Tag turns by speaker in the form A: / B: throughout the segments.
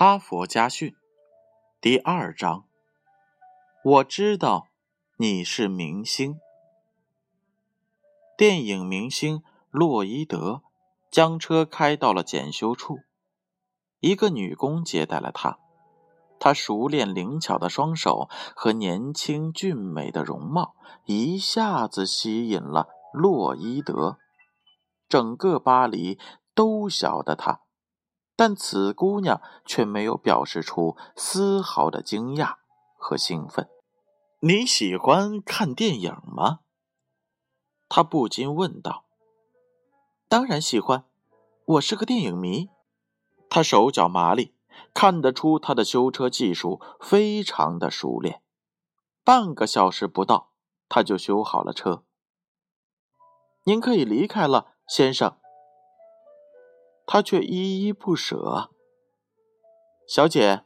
A: 哈佛家训第二章：我知道你是明星。电影明星洛伊德将车开到了检修处，一个女工接待了他。她熟练灵巧的双手和年轻俊美的容貌一下子吸引了洛伊德。整个巴黎都晓得他。但此姑娘却没有表示出丝毫的惊讶和兴奋。你喜欢看电影吗？他不禁问道。当然喜欢，我是个电影迷。他手脚麻利，看得出他的修车技术非常的熟练。半个小时不到，他就修好了车。您可以离开了，先生。他却依依不舍。小姐，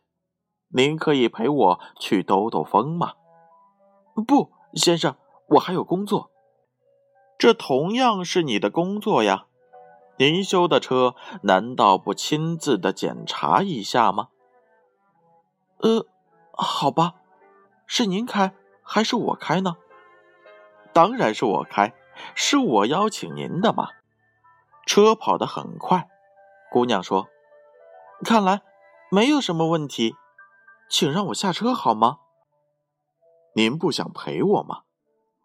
A: 您可以陪我去兜兜风吗？不，先生，我还有工作。这同样是你的工作呀。您修的车难道不亲自的检查一下吗？呃，好吧，是您开还是我开呢？当然是我开，是我邀请您的嘛。车跑得很快。姑娘说：“看来没有什么问题，请让我下车好吗？您不想陪我吗？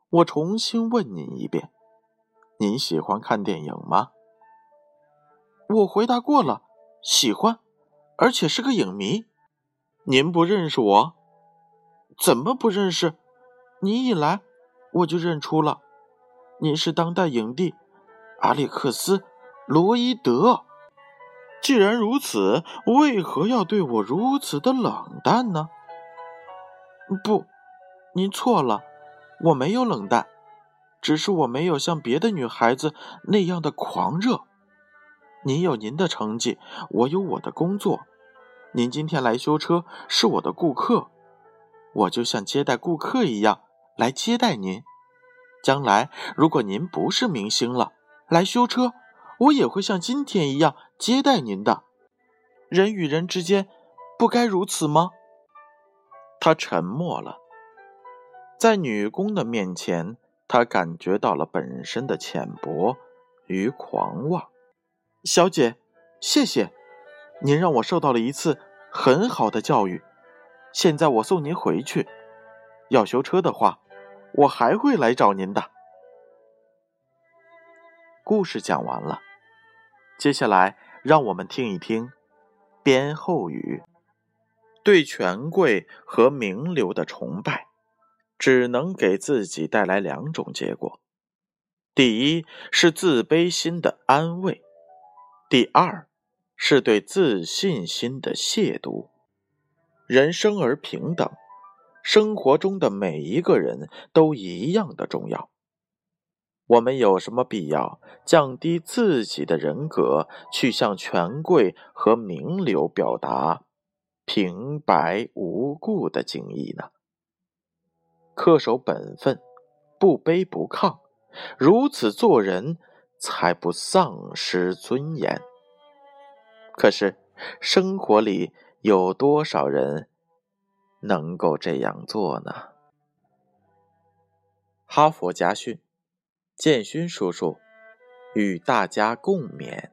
A: 我重新问您一遍，您喜欢看电影吗？”我回答过了，喜欢，而且是个影迷。您不认识我？怎么不认识？你一来我就认出了，您是当代影帝阿历克斯·罗伊德。既然如此，为何要对我如此的冷淡呢？不，您错了，我没有冷淡，只是我没有像别的女孩子那样的狂热。您有您的成绩，我有我的工作。您今天来修车是我的顾客，我就像接待顾客一样来接待您。将来如果您不是明星了，来修车。我也会像今天一样接待您的。人与人之间不该如此吗？他沉默了，在女工的面前，他感觉到了本身的浅薄与狂妄。小姐，谢谢，您让我受到了一次很好的教育。现在我送您回去。要修车的话，我还会来找您的。故事讲完了。接下来，让我们听一听编后语。对权贵和名流的崇拜，只能给自己带来两种结果：第一是自卑心的安慰；第二是对自信心的亵渎。人生而平等，生活中的每一个人都一样的重要。我们有什么必要降低自己的人格，去向权贵和名流表达平白无故的敬意呢？恪守本分，不卑不亢，如此做人才不丧失尊严。可是，生活里有多少人能够这样做呢？哈佛家训。建勋叔叔与大家共勉。